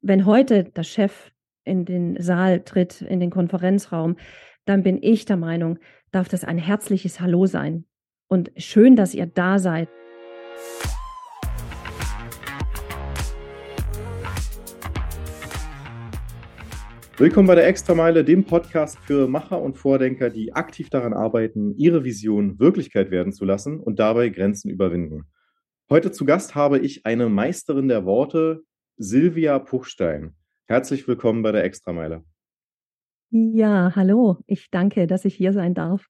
wenn heute der Chef in den Saal tritt, in den Konferenzraum, dann bin ich der Meinung, darf das ein herzliches Hallo sein. Und schön, dass ihr da seid. Willkommen bei der Extrameile, dem Podcast für Macher und Vordenker, die aktiv daran arbeiten, ihre Vision Wirklichkeit werden zu lassen und dabei Grenzen überwinden. Heute zu Gast habe ich eine Meisterin der Worte, Silvia Puchstein. Herzlich willkommen bei der Extrameile. Ja, hallo. Ich danke, dass ich hier sein darf.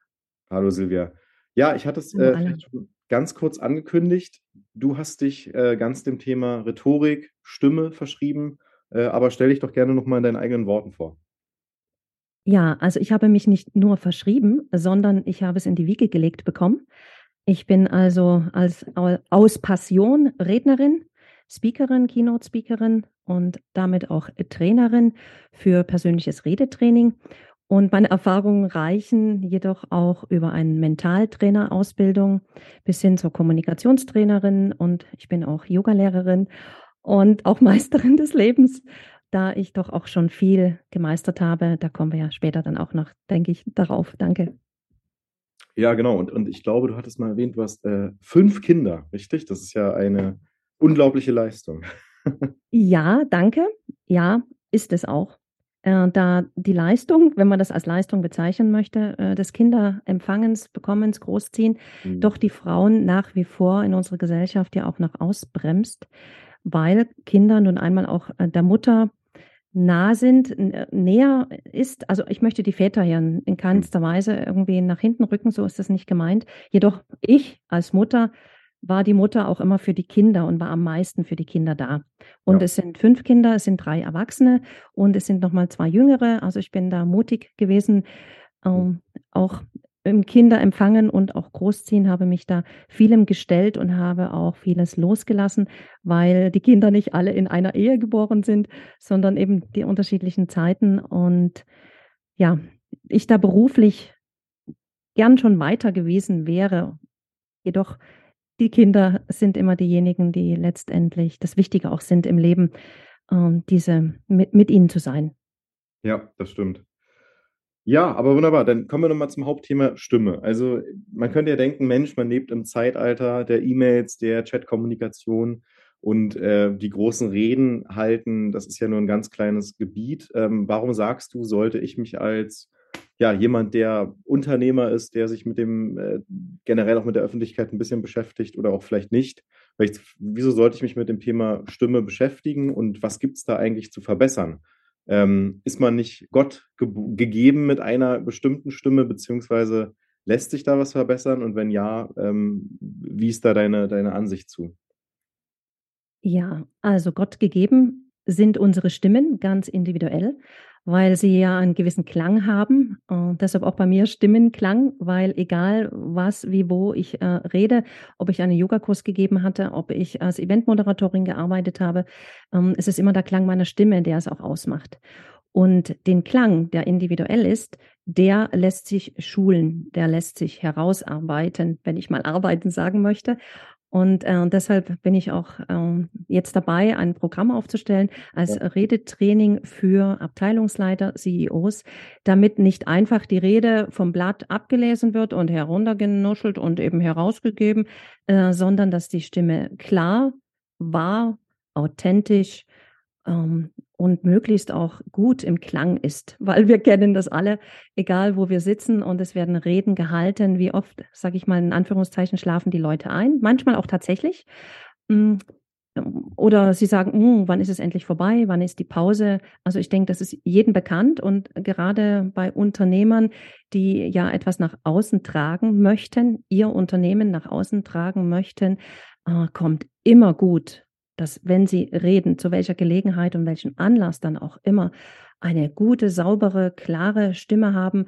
Hallo Silvia. Ja, ich hatte es äh, ganz kurz angekündigt. Du hast dich äh, ganz dem Thema Rhetorik, Stimme verschrieben äh, aber stell dich doch gerne nochmal in deinen eigenen Worten vor. Ja, also ich habe mich nicht nur verschrieben, sondern ich habe es in die Wiege gelegt bekommen. Ich bin also als aus Passion Rednerin, Speakerin, Keynote-Speakerin und damit auch Trainerin für persönliches Redetraining. Und meine Erfahrungen reichen jedoch auch über eine Mentaltrainerausbildung bis hin zur Kommunikationstrainerin und ich bin auch Yogalehrerin und auch Meisterin des Lebens, da ich doch auch schon viel gemeistert habe. Da kommen wir ja später dann auch noch, denke ich, darauf. Danke. Ja, genau. Und, und ich glaube, du hattest mal erwähnt, du hast äh, fünf Kinder, richtig? Das ist ja eine unglaubliche Leistung. ja, danke. Ja, ist es auch. Äh, da die Leistung, wenn man das als Leistung bezeichnen möchte, äh, des Kinderempfangens, Bekommens, Großziehen, mhm. doch die Frauen nach wie vor in unserer Gesellschaft ja auch noch ausbremst weil Kinder nun einmal auch äh, der Mutter nah sind, äh, näher ist. Also ich möchte die Väter hier in hm. keinster Weise irgendwie nach hinten rücken, so ist das nicht gemeint. Jedoch ich als Mutter war die Mutter auch immer für die Kinder und war am meisten für die Kinder da. Und ja. es sind fünf Kinder, es sind drei Erwachsene und es sind nochmal zwei Jüngere. Also ich bin da mutig gewesen, ähm, auch im Kinderempfangen und auch Großziehen habe mich da vielem gestellt und habe auch vieles losgelassen, weil die Kinder nicht alle in einer Ehe geboren sind, sondern eben die unterschiedlichen Zeiten. Und ja, ich da beruflich gern schon weiter gewesen wäre. Jedoch die Kinder sind immer diejenigen, die letztendlich das Wichtige auch sind im Leben, ähm, diese mit, mit ihnen zu sein. Ja, das stimmt. Ja, aber wunderbar. Dann kommen wir nochmal zum Hauptthema Stimme. Also man könnte ja denken, Mensch, man lebt im Zeitalter der E-Mails, der Chatkommunikation und äh, die großen Reden halten. Das ist ja nur ein ganz kleines Gebiet. Ähm, warum sagst du, sollte ich mich als ja, jemand, der Unternehmer ist, der sich mit dem äh, generell auch mit der Öffentlichkeit ein bisschen beschäftigt oder auch vielleicht nicht. Vielleicht, wieso sollte ich mich mit dem Thema Stimme beschäftigen und was gibt es da eigentlich zu verbessern? Ähm, ist man nicht Gott ge gegeben mit einer bestimmten Stimme, beziehungsweise lässt sich da was verbessern? Und wenn ja, ähm, wie ist da deine, deine Ansicht zu? Ja, also Gott gegeben sind unsere Stimmen ganz individuell weil sie ja einen gewissen Klang haben. Und deshalb auch bei mir Stimmenklang, weil egal was, wie, wo ich äh, rede, ob ich einen Yogakurs gegeben hatte, ob ich als Eventmoderatorin gearbeitet habe, ähm, es ist immer der Klang meiner Stimme, der es auch ausmacht. Und den Klang, der individuell ist, der lässt sich schulen, der lässt sich herausarbeiten, wenn ich mal arbeiten sagen möchte. Und äh, deshalb bin ich auch äh, jetzt dabei, ein Programm aufzustellen als ja. Redetraining für Abteilungsleiter, CEOs, damit nicht einfach die Rede vom Blatt abgelesen wird und heruntergenuschelt und eben herausgegeben, äh, sondern dass die Stimme klar, wahr, authentisch ähm, und möglichst auch gut im Klang ist, weil wir kennen das alle, egal wo wir sitzen und es werden Reden gehalten, wie oft, sage ich mal in Anführungszeichen, schlafen die Leute ein, manchmal auch tatsächlich. Mm, oder sie sagen, hm, wann ist es endlich vorbei, wann ist die Pause? Also ich denke, das ist jedem bekannt und gerade bei Unternehmern, die ja etwas nach außen tragen möchten, ihr Unternehmen nach außen tragen möchten, äh, kommt immer gut dass wenn Sie reden, zu welcher Gelegenheit und welchem Anlass dann auch immer, eine gute, saubere, klare Stimme haben,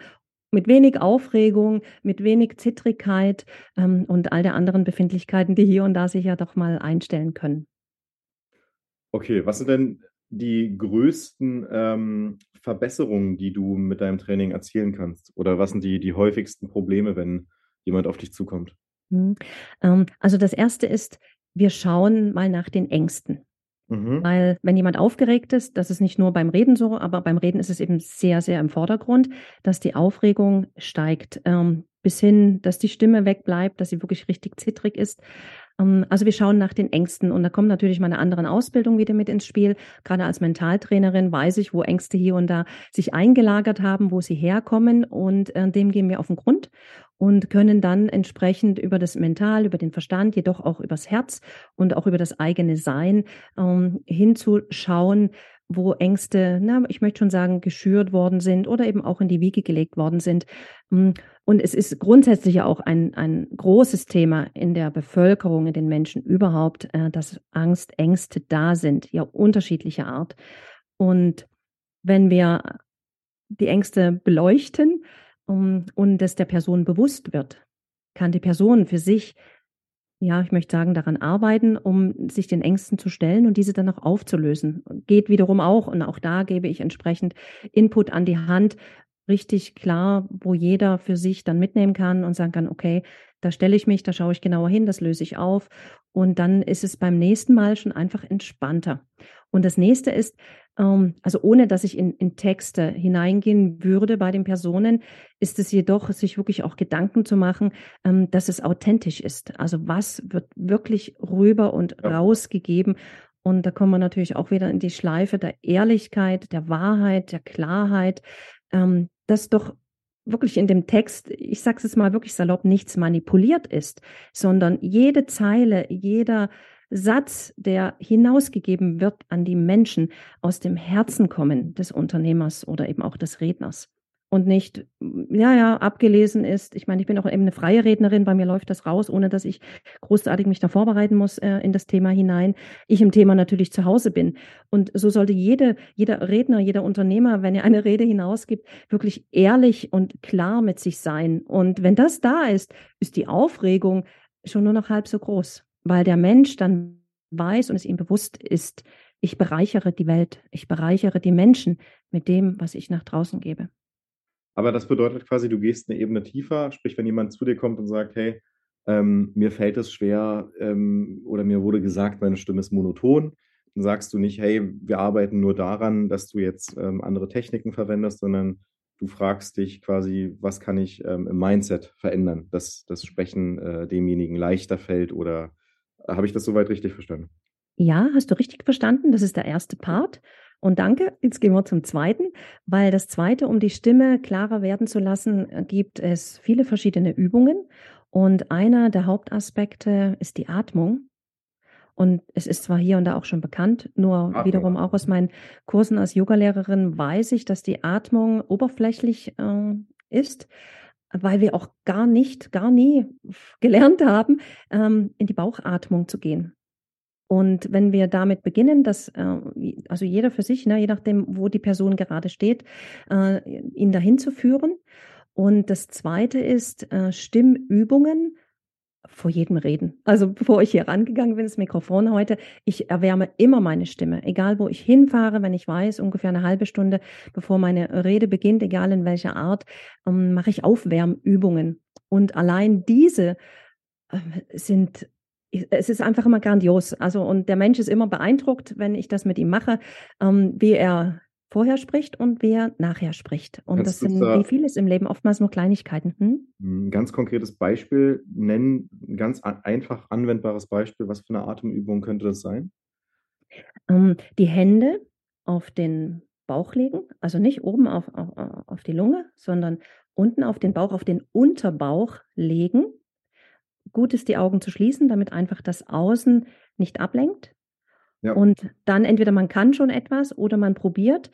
mit wenig Aufregung, mit wenig Zittrigkeit ähm, und all der anderen Befindlichkeiten, die hier und da sich ja doch mal einstellen können. Okay, was sind denn die größten ähm, Verbesserungen, die du mit deinem Training erzielen kannst? Oder was sind die, die häufigsten Probleme, wenn jemand auf dich zukommt? Hm, ähm, also das erste ist, wir schauen mal nach den Ängsten. Mhm. Weil wenn jemand aufgeregt ist, das ist nicht nur beim Reden so, aber beim Reden ist es eben sehr, sehr im Vordergrund, dass die Aufregung steigt, ähm, bis hin, dass die Stimme wegbleibt, dass sie wirklich richtig zittrig ist. Ähm, also wir schauen nach den Ängsten und da kommt natürlich meine anderen Ausbildung wieder mit ins Spiel. Gerade als Mentaltrainerin weiß ich, wo Ängste hier und da sich eingelagert haben, wo sie herkommen und äh, dem gehen wir auf den Grund und können dann entsprechend über das Mental, über den Verstand, jedoch auch übers Herz und auch über das eigene Sein ähm, hinzuschauen, wo Ängste, na, ich möchte schon sagen, geschürt worden sind oder eben auch in die Wiege gelegt worden sind. Hm, und es ist grundsätzlich ja auch ein, ein großes Thema in der Bevölkerung, in den Menschen überhaupt, äh, dass Angst, Ängste da sind, ja unterschiedlicher Art. Und wenn wir die Ängste beleuchten um, und es der Person bewusst wird, kann die Person für sich ja, ich möchte sagen, daran arbeiten, um sich den Ängsten zu stellen und diese dann auch aufzulösen. Geht wiederum auch, und auch da gebe ich entsprechend Input an die Hand, richtig klar, wo jeder für sich dann mitnehmen kann und sagen kann, okay, da stelle ich mich, da schaue ich genauer hin, das löse ich auf. Und dann ist es beim nächsten Mal schon einfach entspannter. Und das nächste ist, also ohne dass ich in, in Texte hineingehen würde bei den Personen, ist es jedoch, sich wirklich auch Gedanken zu machen, ähm, dass es authentisch ist. Also was wird wirklich rüber und ja. rausgegeben. Und da kommen wir natürlich auch wieder in die Schleife der Ehrlichkeit, der Wahrheit, der Klarheit, ähm, dass doch wirklich in dem Text, ich sage es mal wirklich salopp, nichts manipuliert ist, sondern jede Zeile, jeder Satz, der hinausgegeben wird an die Menschen, aus dem Herzen kommen des Unternehmers oder eben auch des Redners und nicht, ja, ja, abgelesen ist. Ich meine, ich bin auch eben eine freie Rednerin, bei mir läuft das raus, ohne dass ich großartig mich da vorbereiten muss äh, in das Thema hinein. Ich im Thema natürlich zu Hause bin. Und so sollte jede, jeder Redner, jeder Unternehmer, wenn er eine Rede hinausgibt, wirklich ehrlich und klar mit sich sein. Und wenn das da ist, ist die Aufregung schon nur noch halb so groß, weil der Mensch dann weiß und es ihm bewusst ist, ich bereichere die Welt, ich bereichere die Menschen mit dem, was ich nach draußen gebe. Aber das bedeutet quasi, du gehst eine Ebene tiefer, sprich, wenn jemand zu dir kommt und sagt, hey, ähm, mir fällt es schwer ähm, oder mir wurde gesagt, meine Stimme ist monoton, dann sagst du nicht, hey, wir arbeiten nur daran, dass du jetzt ähm, andere Techniken verwendest, sondern du fragst dich quasi, was kann ich ähm, im Mindset verändern, dass das Sprechen äh, demjenigen leichter fällt oder habe ich das soweit richtig verstanden? Ja, hast du richtig verstanden. Das ist der erste Part. Und danke, jetzt gehen wir zum zweiten, weil das zweite, um die Stimme klarer werden zu lassen, gibt es viele verschiedene Übungen. Und einer der Hauptaspekte ist die Atmung. Und es ist zwar hier und da auch schon bekannt, nur Atmung. wiederum auch aus meinen Kursen als Yogalehrerin weiß ich, dass die Atmung oberflächlich äh, ist, weil wir auch gar nicht, gar nie gelernt haben, ähm, in die Bauchatmung zu gehen. Und wenn wir damit beginnen, dass äh, also jeder für sich, ne, je nachdem, wo die Person gerade steht, äh, ihn dahin zu führen. Und das Zweite ist äh, Stimmübungen vor jedem Reden. Also bevor ich hier rangegangen bin, das Mikrofon heute, ich erwärme immer meine Stimme, egal wo ich hinfahre, wenn ich weiß, ungefähr eine halbe Stunde bevor meine Rede beginnt, egal in welcher Art, ähm, mache ich Aufwärmübungen. Und allein diese äh, sind es ist einfach immer grandios. Also, und der Mensch ist immer beeindruckt, wenn ich das mit ihm mache, ähm, wie er vorher spricht und wie er nachher spricht. Und Kannst das sind da wie vieles im Leben oftmals nur Kleinigkeiten. Hm? Ein ganz konkretes Beispiel nennen, ein ganz einfach anwendbares Beispiel. Was für eine Atemübung könnte das sein? Ähm, die Hände auf den Bauch legen, also nicht oben auf, auf, auf die Lunge, sondern unten auf den Bauch, auf den Unterbauch legen gut ist, die Augen zu schließen, damit einfach das Außen nicht ablenkt. Ja. Und dann entweder man kann schon etwas oder man probiert,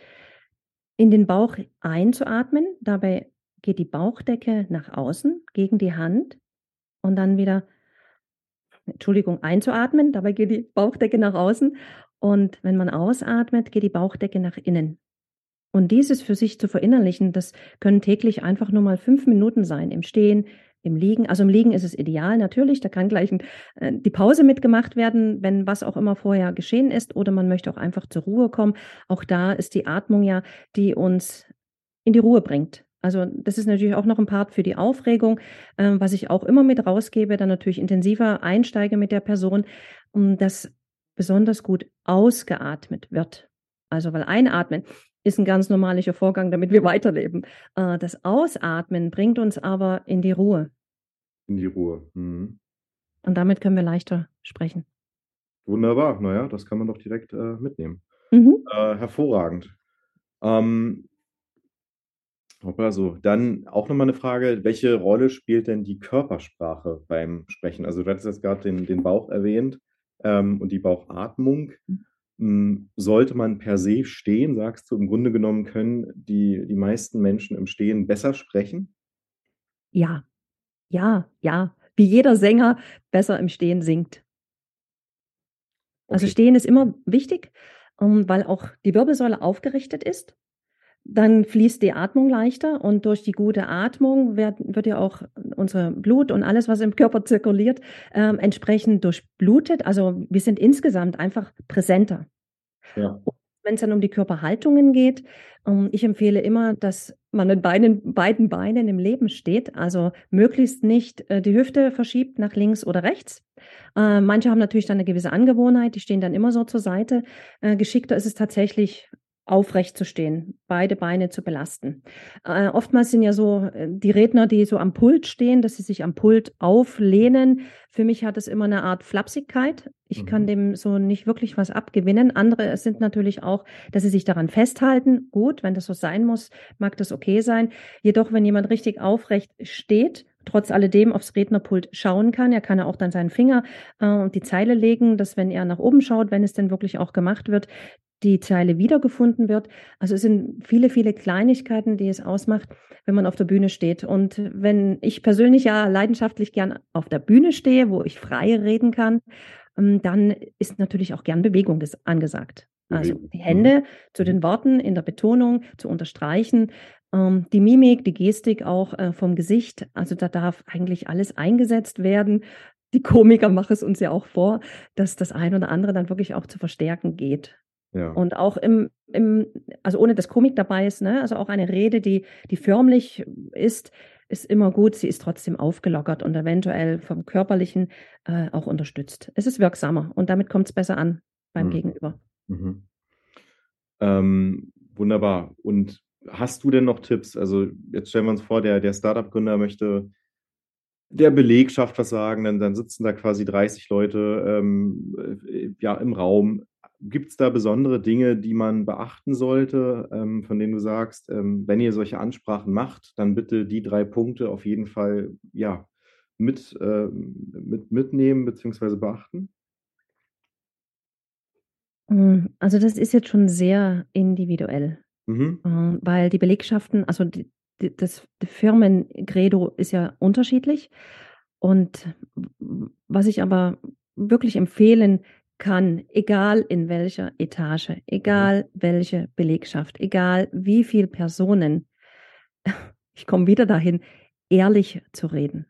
in den Bauch einzuatmen. Dabei geht die Bauchdecke nach außen gegen die Hand und dann wieder, Entschuldigung, einzuatmen. Dabei geht die Bauchdecke nach außen. Und wenn man ausatmet, geht die Bauchdecke nach innen. Und dieses für sich zu verinnerlichen, das können täglich einfach nur mal fünf Minuten sein, im Stehen, im Liegen. Also im Liegen ist es ideal natürlich, da kann gleich ein, äh, die Pause mitgemacht werden, wenn was auch immer vorher geschehen ist oder man möchte auch einfach zur Ruhe kommen. Auch da ist die Atmung ja, die uns in die Ruhe bringt. Also das ist natürlich auch noch ein Part für die Aufregung, äh, was ich auch immer mit rausgebe, dann natürlich intensiver einsteige mit der Person, dass besonders gut ausgeatmet wird. Also, weil Einatmen ist ein ganz normalischer Vorgang, damit wir weiterleben. Äh, das Ausatmen bringt uns aber in die Ruhe. In die Ruhe. Mhm. Und damit können wir leichter sprechen. Wunderbar. Na ja, das kann man doch direkt, äh, mitnehmen. Mhm. Äh, hervorragend. Ähm hoppla, so. Dann auch noch mal 'ne Frage: Welche Rolle spielt denn die Körpersprache beim Sprechen? Also, du hattest jetzt grad den den Bauch erwähnt, ähm, und die Bauchatmung. Mhm. Hm, sollte man per se stehen, sagst du, im Grunde genommen können die die meisten Menschen im Stehen besser sprechen? Ja, ja, ja. Wie jeder Sänger besser im Stehen singt. Also, Okay. Stehen ist immer wichtig, ähm, weil auch die Wirbelsäule aufgerichtet ist. Dann fließt die Atmung leichter und durch die gute Atmung werd wird ja auch unser Blut und alles, was im Körper zirkuliert, ähm, entsprechend durchblutet. Also, wir sind insgesamt einfach präsenter. Ja. Wenn's dann um die Körperhaltungen geht, ähm, ich empfehle immer, dass man mit beiden beiden Beinen im Leben steht, also möglichst nicht, äh, die Hüfte verschiebt nach links oder rechts. Äh, manche haben natürlich dann 'ne gewisse Angewohnheit, die stehen dann immer so zur Seite. Äh, geschickter ist es tatsächlich, aufrecht zu stehen, beide Beine zu belasten. Äh, oftmals sind ja so, äh, die Redner, die so am Pult stehen, dass sie sich am Pult auflehnen. Für mich hat es immer 'ne Art Flapsigkeit. Ich kann Mhm. dem so nicht wirklich was abgewinnen. Andere sind natürlich auch, dass sie sich daran festhalten. Gut, wenn das so sein muss, mag das okay sein. Jedoch, wenn jemand richtig aufrecht steht, trotz alledem aufs Rednerpult schauen kann, er kann ja auch dann seinen Finger, äh, und die Zeile legen, dass wenn er nach oben schaut, wenn es denn wirklich auch gemacht wird, die Zeile wiedergefunden wird. Also, es sind viele, viele Kleinigkeiten, die es ausmacht, wenn man auf der Bühne steht. Und wenn ich persönlich ja leidenschaftlich gern auf der Bühne stehe, wo ich frei reden kann, hm, dann ist natürlich auch gern Bewegung ges angesagt. Also, Bewegung. die Mhm. Hände zu Mhm. den Worten in der Betonung zu unterstreichen, ähm, die Mimik, die Gestik auch, äh, vom Gesicht. Also, da darf eigentlich alles eingesetzt werden. Die Komiker machen es uns ja auch vor, dass das ein oder andere dann wirklich auch zu verstärken geht. Ja. Und auch im im also, ohne dass Komik dabei ist, ne? Also, auch eine Rede, die die förmlich ist, ist immer gut. Sie ist trotzdem aufgelockert und eventuell vom Körperlichen, äh, auch unterstützt. Es ist wirksamer und damit kommt's besser an beim Mhm. Gegenüber. Mhm. Ähm, wunderbar. Und hast du denn noch Tipps? Also, jetzt stellen wir uns vor, der der Start-up-Gründer möchte der Belegschaft was sagen, dann dann sitzen da quasi 30 Leute, ähm, äh, ja, im Raum. Gibt's da besondere Dinge, die man beachten sollte, ähm, von denen du sagst, ähm, wenn ihr solche Ansprachen macht, dann bitte die 3 Punkte auf jeden Fall, ja, mit ähm, mit mitnehmen beziehungsweise beachten? Hm, also, das ist jetzt schon sehr individuell, Mhm. ähm, weil die Belegschaften also, d d das Firmencredo ist ja unterschiedlich. Und was ich aber wirklich empfehlen kann, egal in welcher Etage, Mhm. egal welche Belegschaft, egal wie viel Personen, ich komme wieder dahin, ehrlich zu reden.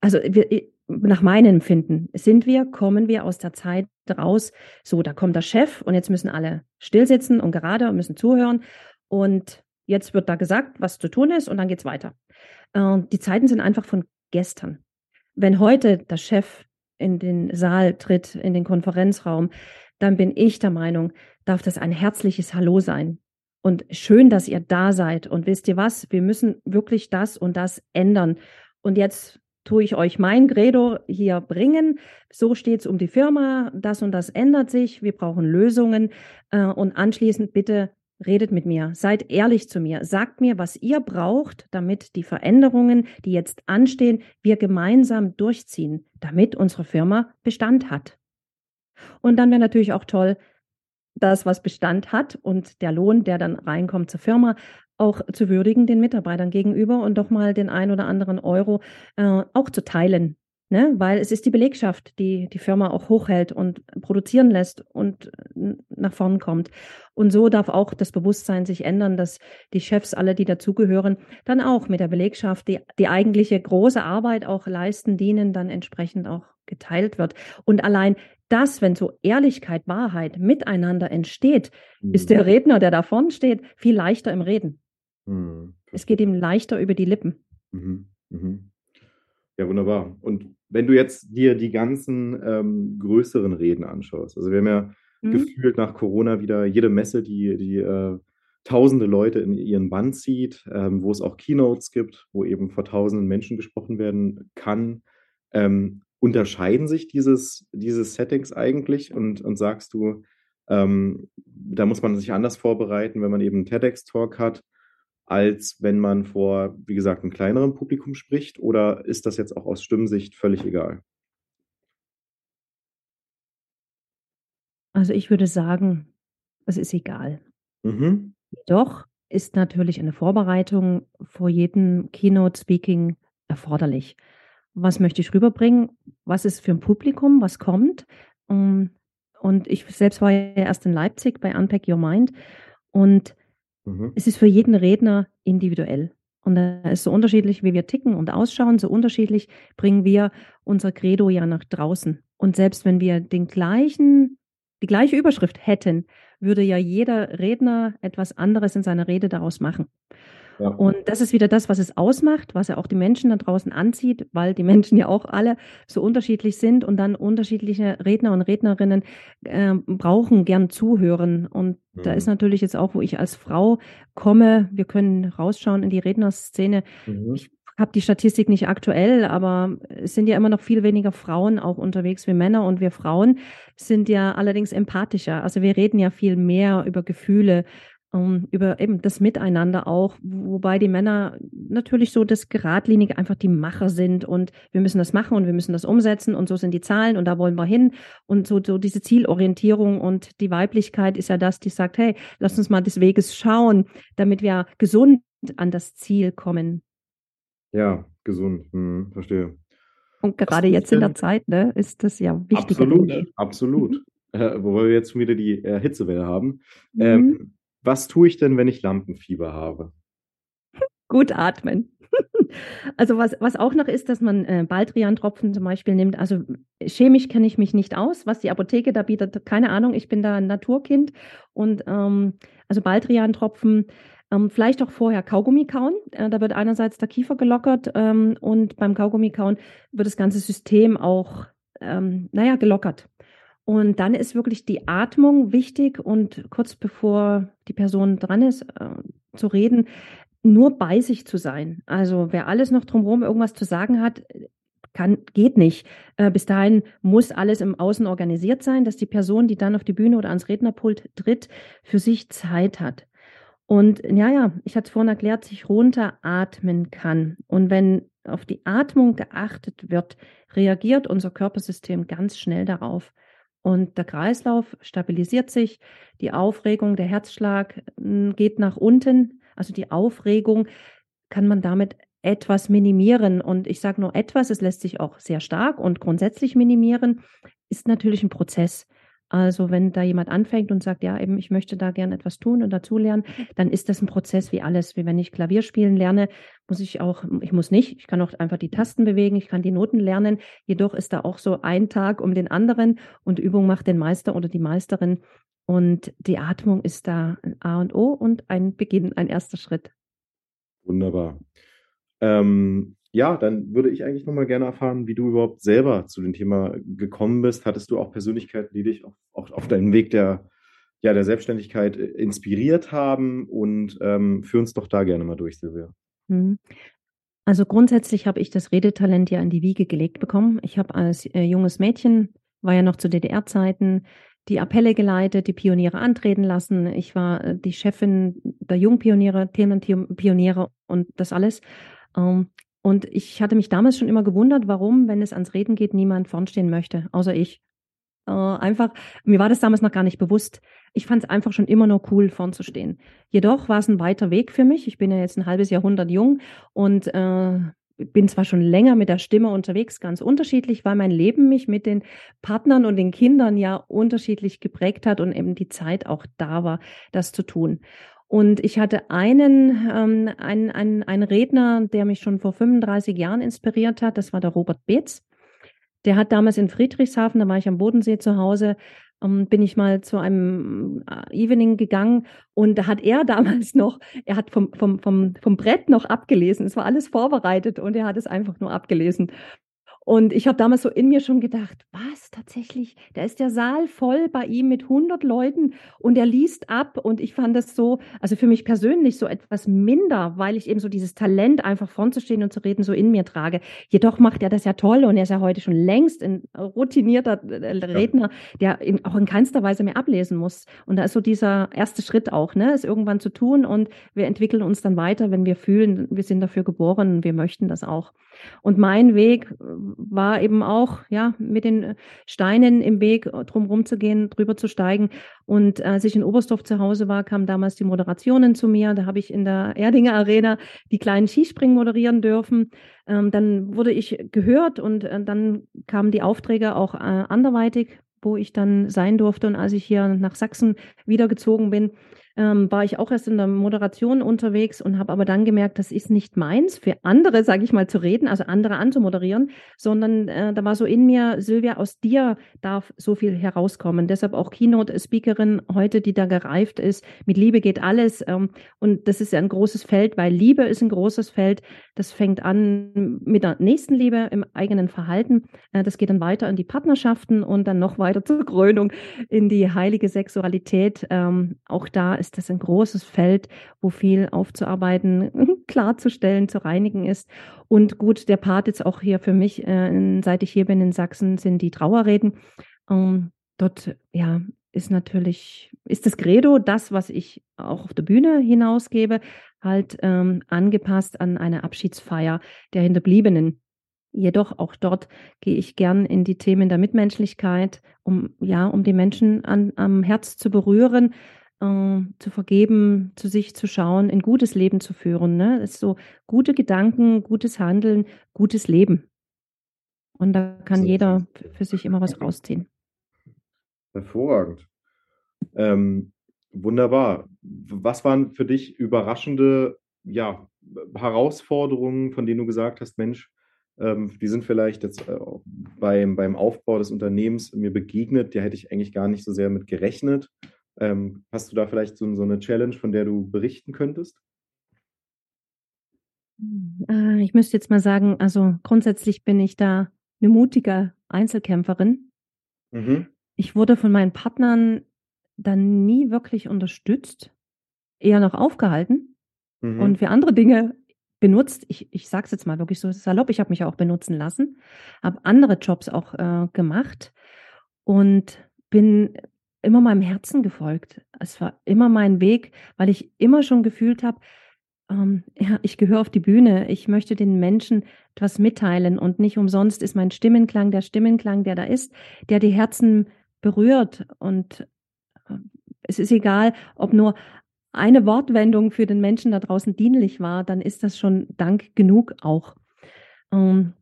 Also, wir nach meinem Empfinden sind wir kommen wir aus der Zeit raus, so, da kommt der Chef und jetzt müssen alle still sitzen und gerade und müssen zuhören. Und jetzt wird da gesagt, was zu tun ist und dann geht's weiter. Äh, die Zeiten sind einfach von gestern. Wenn heute der Chef in den Saal tritt, in den Konferenzraum, dann bin ich der Meinung, darf das ein herzliches Hallo sein. Und schön, dass ihr da seid. Und wisst ihr was? Wir müssen wirklich das und das ändern. Und jetzt tue ich euch mein Credo hier bringen. So steht's um die Firma. Das und das ändert sich. Wir brauchen Lösungen. Äh, und anschließend bitte redet mit mir. Seid ehrlich zu mir. Sagt mir, was ihr braucht, damit die Veränderungen, die jetzt anstehen, wir gemeinsam durchziehen, damit unsere Firma Bestand hat. Und dann wäre natürlich auch toll, das, was Bestand hat und der Lohn, der dann reinkommt zur Firma, auch zu würdigen den Mitarbeitern gegenüber und doch mal den ein oder anderen Euro, äh, auch zu teilen, ne? Weil es ist die Belegschaft, die die Firma auch hochhält und produzieren lässt und n nach vorn kommt. Und so darf auch das Bewusstsein sich ändern, dass die Chefs, alle, die dazugehören, dann auch mit der Belegschaft die die eigentliche große Arbeit auch leisten, denen dann entsprechend auch geteilt wird. Und allein das, wenn so Ehrlichkeit, Wahrheit miteinander entsteht, ist Mhm. der Redner, der da vorn steht, viel leichter im Reden. Mhm. Es geht ihm leichter über die Lippen. Mhm, mhm. Ja, wunderbar. Und wenn du jetzt dir die ganzen, ähm, größeren Reden anschaust, also wir haben ja Mhm. gefühlt nach Corona wieder jede Messe, die die, äh, tausende Leute in ihren Bann zieht, ähm, wo es auch Keynotes gibt, wo eben vor tausenden Menschen gesprochen werden kann. Ähm, unterscheiden sich dieses diese Settings eigentlich und und sagst du, ähm, da muss man sich anders vorbereiten, wenn man eben 'n TEDx-Talk hat, als wenn man vor, wie gesagt, 'nem kleineren Publikum spricht? Oder ist das jetzt auch aus Stimmsicht völlig egal? Also, ich würde sagen, es ist egal. Mhm. Jedoch ist natürlich eine Vorbereitung vor jedem Keynote-Speaking erforderlich. Was möchte ich rüberbringen? Was ist für 'n Publikum, was kommt? Hm, und ich selbst war ja erst in Leipzig bei Unpack Your Mind und Mhm. es ist für jeden Redner individuell. Und da ist so unterschiedlich, wie wir ticken und ausschauen, so unterschiedlich bringen wir unser Credo ja nach draußen. Und selbst wenn wir den gleichen die gleiche Überschrift hätten, würde ja jeder Redner etwas anderes in seiner Rede daraus machen. Ja. Und das ist wieder das, was es ausmacht, was ja auch die Menschen da draußen anzieht, weil die Menschen ja auch alle so unterschiedlich sind und dann unterschiedliche Redner und Rednerinnen, ähm, brauchen gern zuhören. Und da ist Mhm. natürlich jetzt auch, wo ich als Frau komme wir können rausschauen in die Rednerszene. Mhm. Ich habe die Statistik nicht aktuell, aber es sind ja immer noch viel weniger Frauen auch unterwegs wie Männer und wir Frauen sind ja allerdings empathischer. Also, wir reden ja viel mehr über Gefühle, ähm, über eben das Miteinander auch, wobei die Männer natürlich so das Geradlinige einfach die Macher sind und wir müssen das machen und wir müssen das umsetzen und so sind die Zahlen und da wollen wir hin und so so diese Zielorientierung und die Weiblichkeit ist ja das, die sagt: „Hey, lass uns mal des Weges schauen, damit wir gesund an das Ziel kommen.“ Ja, gesund. Mhm, verstehe. Und gerade jetzt in der denn Zeit, ne, ist das ja wichtiger denn Absolut, absolut. Mhm. Äh, wobei wir jetzt schon wieder die, äh, Hitzewelle haben. Mhm. Ähm, was tue ich denn, wenn ich Lampenfieber habe? Gut atmen. Also, was was auch noch ist, dass man, äh, Baldrian-Tropfen zum Beispiel nimmt. Also, chemisch kenne ich mich nicht aus, was die Apotheke da bietet, keine Ahnung. Ich bin da 'n Naturkind und, ähm also, Baldrian-Tropfen, ähm, vielleicht auch vorher Kaugummi kauen. Äh, da wird einerseits der Kiefer gelockert, ähm, und beim Kaugummi kauen wird das ganze System auch, ähm, na ja, gelockert. Und dann ist wirklich die Atmung wichtig und kurz bevor die Person dran ist, äh, zu reden, nur bei sich zu sein. Also, wer alles noch drumherum irgendwas zu sagen hat, kann geht nicht. Äh, bis dahin muss alles im Außen organisiert sein, dass die Person, die dann auf die Bühne oder ans Rednerpult tritt, für sich Zeit hat. Und ja, ja, ich hatte es vorhin erklärt, sich runteratmen kann. Und wenn auf die Atmung geachtet wird, reagiert unser Körpersystem ganz schnell darauf. Und der Kreislauf stabilisiert sich, die Aufregung, der Herzschlag, hm, geht nach unten. Also, die Aufregung kann man damit etwas minimieren. Und ich sage nur etwas, es lässt sich auch sehr stark und grundsätzlich minimieren, ist natürlich 'n Prozess. Also, wenn da jemand anfängt und sagt: „Ja, eben, ich möchte da gern etwas tun und dazulernen“, dann ist das 'n Prozess wie alles. Wie wenn ich Klavier spielen lerne, muss ich auch ich muss nicht, ich kann auch einfach die Tasten bewegen, ich kann die Noten lernen. Jedoch ist da auch so ein Tag um den anderen und Übung macht den Meister oder die Meisterin. Und die Atmung ist da 'n A und O und ein Beginn, ein 1. Schritt. Wunderbar. Ähm, ja, dann würde ich eigentlich noch mal gerne erfahren, wie du überhaupt selber zu dem Thema gekommen bist. Hattest du auch Persönlichkeiten, die dich auf auf auf deinem Weg der ja, der Selbstständigkeit, äh, inspiriert haben? Und, ähm, führ uns doch da gerne mal durch, Silvia. Mhm. Also, grundsätzlich habe ich das Redetalent ja in die Wiege gelegt bekommen. Ich habe als, äh, junges Mädchen war ja noch zu DDR-Zeiten, die Appelle geleitet, die Pioniere antreten lassen. Ich war, äh, die Chefin der Jungpioniere, Thementim Pioniere und das alles. Ähm, und ich hatte mich damals schon immer gewundert, warum, wenn es ans Reden geht, niemand vorn stehen möchte, außer ich. Äh, einfach mir war das damals noch gar nicht bewusst. Ich fand's einfach schon immer nur cool, vorn zu stehen. Jedoch war's 'n weiter Weg für mich. Ich bin ja jetzt 'n halbes Jahrhundert jung und, äh, bin zwar schon länger mit der Stimme unterwegs, ganz unterschiedlich, weil mein Leben mich mit den Partnern und den Kindern ja unterschiedlich geprägt hat und eben die Zeit auch da war, das zu tun. Und ich hatte einen ähm, einen einen einen Redner, der mich schon vor 35 Jahren inspiriert hat, das war der Robert Beetz. Der hat damals in Friedrichshafen da war ich am Bodensee zu Hause, ähm, bin ich mal zu einem äh, Evening gegangen und da hat er damals noch, er hat vom, vom, vom, vom Brett noch abgelesen. Es war alles vorbereitet und er hat es einfach nur abgelesen. Und ich habe damals so in mir schon gedacht, was tatsächlich, da ist der Saal voll bei ihm mit 100 Leuten und er liest ab und ich fand das so, also für mich persönlich so etwas minder, weil ich eben so dieses Talent einfach vorn zu stehen und zu reden so in mir trage. Jedoch macht er das ja toll und er ist ja heute schon längst ein routinierter äh, Redner, der auch in keinster Weise mehr ablesen muss. Und da ist so dieser erste Schritt auch, ne, es irgendwann zu tun und wir entwickeln uns dann weiter, wenn wir fühlen, wir sind dafür geboren und wir möchten das auch. Und mein Weg äh, war eben auch, ja, mit den Steinen im Weg äh, drumherum zu gehen, drüber zu steigen. Und als ich in Oberstdorf zu Hause war, kamen damals die Moderationen zu mir. Da habe ich in der Erdinger Arena die kleinen Skispringen moderieren dürfen. Ähm, dann wurde ich gehört und äh, dann kamen die Aufträge auch äh, anderweitig, wo ich dann sein durfte. Und als ich hier nach Sachsen wiedergezogen bin, ähm, war ich auch erst in der Moderation unterwegs und habe aber dann gemerkt, das ist nicht meins, für andere, sage ich mal, zu reden, also andere anzumoderieren, sondern äh, da war so in mir, Silvia, aus dir darf so viel herauskommen. Deshalb auch Keynote-Speakerin heute, die da gereift ist. Mit Liebe geht alles. Ähm, und das ist ja ein großes Feld, weil Liebe ist ein großes Feld. Das fängt an mit der Nächstenliebe im eigenen Verhalten. Äh, das geht dann weiter in die Partnerschaften und dann noch weiter zur Krönung in die heilige Sexualität. Ähm, auch da ist das ein großes Feld, wo viel aufzuarbeiten, klarzustellen, zu reinigen ist. Und gut, der Part jetzt auch hier für mich, äh, seit ich hier bin in Sachsen, sind die Trauerreden. Ähm, dort, ja, ist natürlich, ist das Credo das, was ich auch auf der Bühne hinausgebe, halt ähm, angepasst an eine Abschiedsfeier der Hinterbliebenen. Jedoch auch dort gehe ich gern in die Themen der Mitmenschlichkeit, um ja, um die Menschen an, am Herz zu berühren, zu vergeben, zu sich zu schauen, ein gutes Leben zu führen. Ne? Das ist so gute Gedanken, gutes Handeln, gutes Leben. Und da kann so, jeder für sich immer was rausziehen. Hervorragend. Ähm, wunderbar. Was waren für dich überraschende ja, Herausforderungen, von denen du gesagt hast, Mensch, ähm, die sind vielleicht jetzt äh, beim, beim Aufbau des Unternehmens mir begegnet, da hätte ich eigentlich gar nicht so sehr mit gerechnet. Ähm, hast du da vielleicht so, so, eine Challenge, von der du berichten könntest? Äh, ich müsste jetzt mal sagen, also grundsätzlich bin ich da eine mutige Einzelkämpferin. Mhm. Ich wurde von meinen Partnern dann nie wirklich unterstützt, eher noch aufgehalten mhm. und für andere Dinge benutzt. Ich, ich sage es jetzt mal wirklich so salopp, ich habe mich auch benutzen lassen, habe andere Jobs auch äh, gemacht und bin immer meinem Herzen gefolgt. Es war immer mein Weg, weil ich immer schon gefühlt habe, ähm, ja, ich gehöre auf die Bühne. Ich möchte den Menschen etwas mitteilen und nicht umsonst ist mein Stimmenklang der Stimmenklang, der da ist, der die Herzen berührt. Und äh, es ist egal, ob nur eine Wortwendung für den Menschen da draußen dienlich war, dann ist das schon Dank genug auch. Ähm,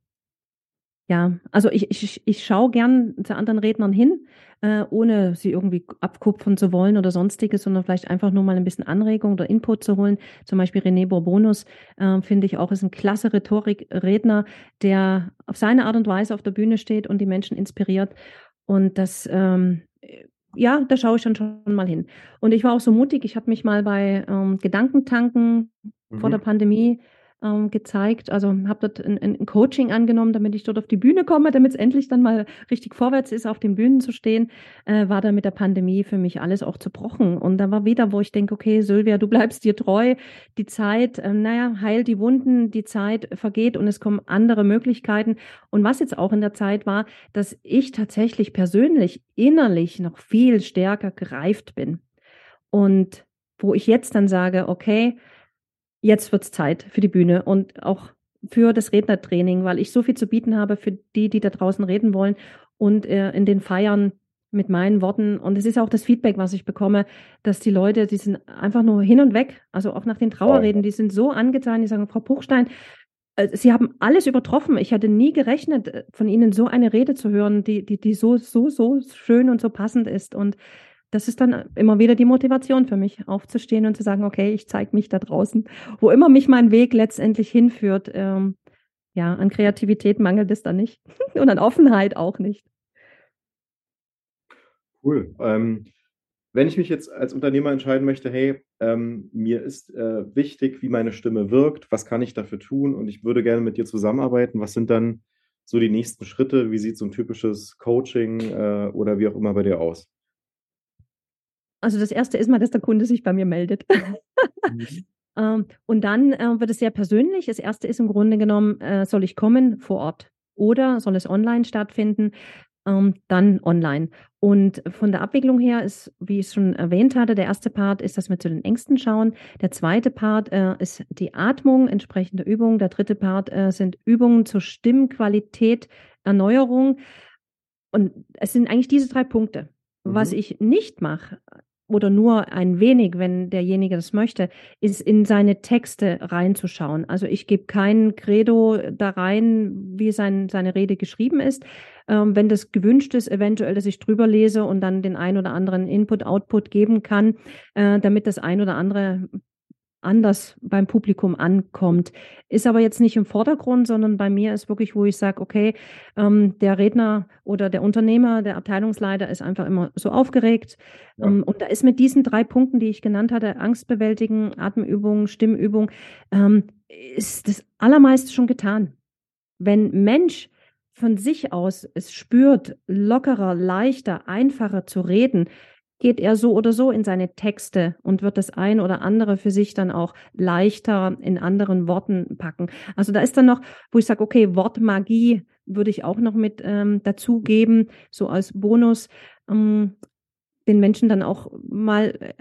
ja, also ich, ich, ich schaue gern zu anderen Rednern hin, äh, ohne sie irgendwie abkupfern zu wollen oder sonstiges, sondern vielleicht einfach nur mal ein bisschen Anregung oder Input zu holen. Zum Beispiel René Bourbonus äh, finde ich auch ist ein klasse Rhetorikredner, der auf seine Art und Weise auf der Bühne steht und die Menschen inspiriert. Und das, ähm, ja, da schaue ich dann schon mal hin. Und ich war auch so mutig, ich habe mich mal bei ähm, Gedankentanken mhm. vor der Pandemie ähm, gezeigt. Also habe dort ein, ein, Coaching angenommen, damit ich dort auf die Bühne komme, damit es endlich dann mal richtig vorwärts ist, auf den Bühnen zu stehen. Äh, war da mit der Pandemie für mich alles auch zerbrochen. Und da war wieder, wo ich denke, okay, Sylvia, du bleibst dir treu. Die Zeit, äh, naja, heil die Wunden, die Zeit vergeht und es kommen andere Möglichkeiten. Und was jetzt auch in der Zeit war, dass ich tatsächlich persönlich innerlich noch viel stärker gereift bin. Und wo ich jetzt dann sage, okay, jetzt wird's Zeit für die Bühne und auch für das Rednertraining, weil ich so viel zu bieten habe für die, die da draußen reden wollen und äh, in den Feiern mit meinen Worten. Und es ist auch das Feedback, was ich bekomme, dass die Leute, die sind einfach nur hin und weg, also auch nach den Trauerreden, die sind so angetan, die sagen, Frau Buchstein, äh, Sie haben alles übertroffen. Ich hatte nie gerechnet, äh, von Ihnen so eine Rede zu hören, die, die, die so, so, so schön und so passend ist. Und das ist dann immer wieder die Motivation für mich, aufzustehen und zu sagen, okay, ich zeige mich da draußen, wo immer mich mein Weg letztendlich hinführt. Ähm, ja, an Kreativität mangelt es da nicht und an Offenheit auch nicht. Cool. Ähm, wenn ich mich jetzt als Unternehmer entscheiden möchte: „Hey, ähm, mir ist, äh, wichtig, wie meine Stimme wirkt. Was kann ich dafür tun und ich würde gerne mit dir zusammenarbeiten.“ Was sind dann so die nächsten Schritte? Wie sieht so 'n typisches Coaching, äh, oder wie auch immer bei dir aus? Also, das 1. ist mal, dass der Kunde sich bei mir meldet. Mhm. Ähm, und dann, äh, wird es sehr persönlich. Das 1. ist im Grunde genommen, äh, soll ich kommen vor Ort oder soll es online stattfinden? Ähm, dann online. Und von der Abwicklung her ist, wie ich's schon erwähnt hatte, der 1. Part ist, dass wir zu den Ängsten schauen. Der 2. Part, äh, ist die Atmung, entsprechende Übungen. Der 3. Part, äh, sind Übungen zur Stimmqualität, Erneuerung. Und es sind eigentlich diese 3 Punkte. Was Mhm. ich nicht mache oder nur ein wenig, wenn derjenige das möchte, ist, in seine Texte reinzuschauen. Also, ich gebe kein Credo da rein, wie sein seine Rede geschrieben ist. Ähm, wenn das gewünscht ist, eventuell, dass ich drüber lese und dann den ein oder anderen Input, Output geben kann, äh, damit das ein oder andere anders beim Publikum ankommt. Ist aber jetzt nicht im Vordergrund, sondern bei mir ist wirklich, wo ich sage: „Okay, ähm, der Redner oder der Unternehmer, der Abteilungsleiter ist einfach immer so aufgeregt.“ Ja. Ähm, und da ist mit diesen 3 Punkten, die ich genannt hatte, Angst bewältigen, Atemübung, Stimmübung, ähm, ist das Allermeiste schon getan. Wenn Mensch von sich aus es spürt, lockerer, leichter, einfacher zu reden, geht er so oder so in seine Texte und wird das ein oder andere für sich dann auch leichter in anderen Worten packen. Also, da ist dann noch, wo ich sage: „Okay, Wortmagie würde ich auch noch mit, ähm, dazugeben, so als Bonus“, hm, den Menschen dann auch mal, äh,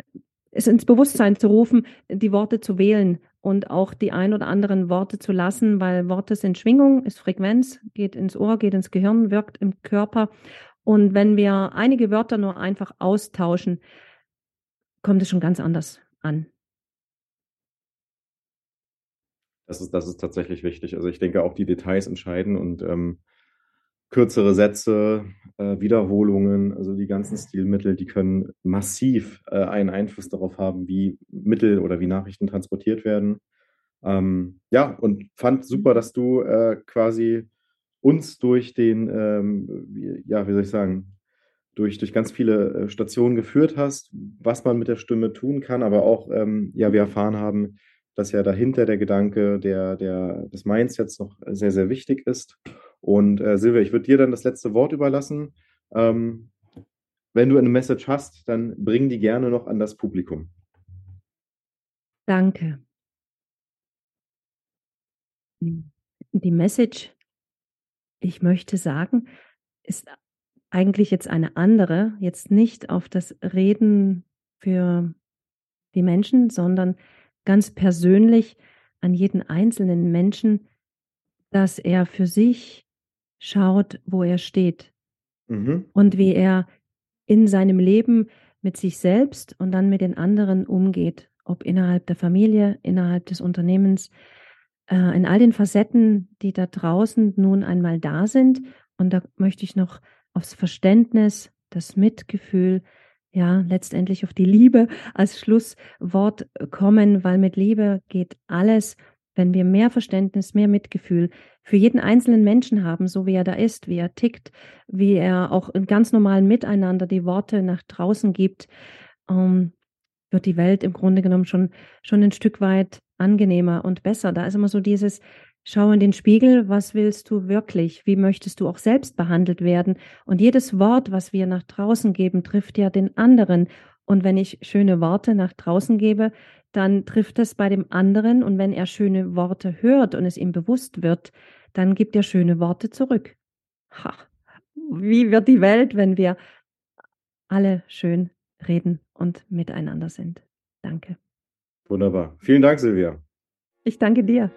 es ins Bewusstsein zu rufen, die Worte zu wählen und auch die ein oder anderen Worte zu lassen, weil Worte sind Schwingung, ist Frequenz, geht ins Ohr, geht ins Gehirn, wirkt im Körper. Und wenn wir einige Wörter nur einfach austauschen kommt es schon ganz anders an. Das ist das ist tatsächlich wichtig. Also, ich denke auch, die Details entscheiden und, ähm, kürzere Sätze, äh, Wiederholungen, also, die ganzen Stilmittel, die können massiv, äh, einen Einfluss darauf haben, wie Mittel oder wie Nachrichten transportiert werden. Ähm, ja, und fand super, dass du, äh, quasi uns durch den, ähm, ja, wie soll ich sagen, durch durch ganz viele, äh, Stationen geführt hast, was man mit der Stimme tun kann, aber auch, ähm, ja, wir erfahren haben, dass ja dahinter der Gedanke der der des Mindsets noch sehr, sehr wichtig ist. Und, äh, Silvia, ich würde dir dann das letzte Wort überlassen. Ähm, wenn du eine Message hast, dann bring die gerne noch an das Publikum. Danke. Hm, die Message ich möchte sagen, ist eigentlich jetzt eine andere, jetzt nicht auf das Reden für die Menschen, sondern ganz persönlich an jeden einzelnen Menschen, dass er für sich schaut, wo er steht Mhm. und wie er in seinem Leben mit sich selbst und dann mit den anderen umgeht, ob innerhalb der Familie, innerhalb des Unternehmens, äh, in all den Facetten, die da draußen nun einmal da sind. Und da möchte ich noch aufs Verständnis, das Mitgefühl, ja, letztendlich auf die Liebe als Schlusswort kommen, weil mit Liebe geht alles. Wenn wir mehr Verständnis, mehr Mitgefühl für jeden einzelnen Menschen haben, so wie er da ist, wie er tickt, wie er auch im ganz normalen Miteinander die Worte nach draußen gibt, ähm, wird die Welt im Grunde genommen schon schon 'n Stück weit angenehmer und besser. Da ist immer so dieses: „Schau in den Spiegel, was willst du wirklich? Wie möchtest du auch selbst behandelt werden?“ Und jedes Wort, was wir nach draußen geben, trifft ja den anderen. Und wenn ich schöne Worte nach draußen gebe, dann trifft es bei dem anderen. Und wenn er schöne Worte hört und es ihm bewusst wird, dann gibt er schöne Worte zurück. Ha, wie wird die Welt, wenn wir alle schön reden und miteinander sind. Danke. Wunderbar. Vielen Dank, Silvia. Ich danke dir.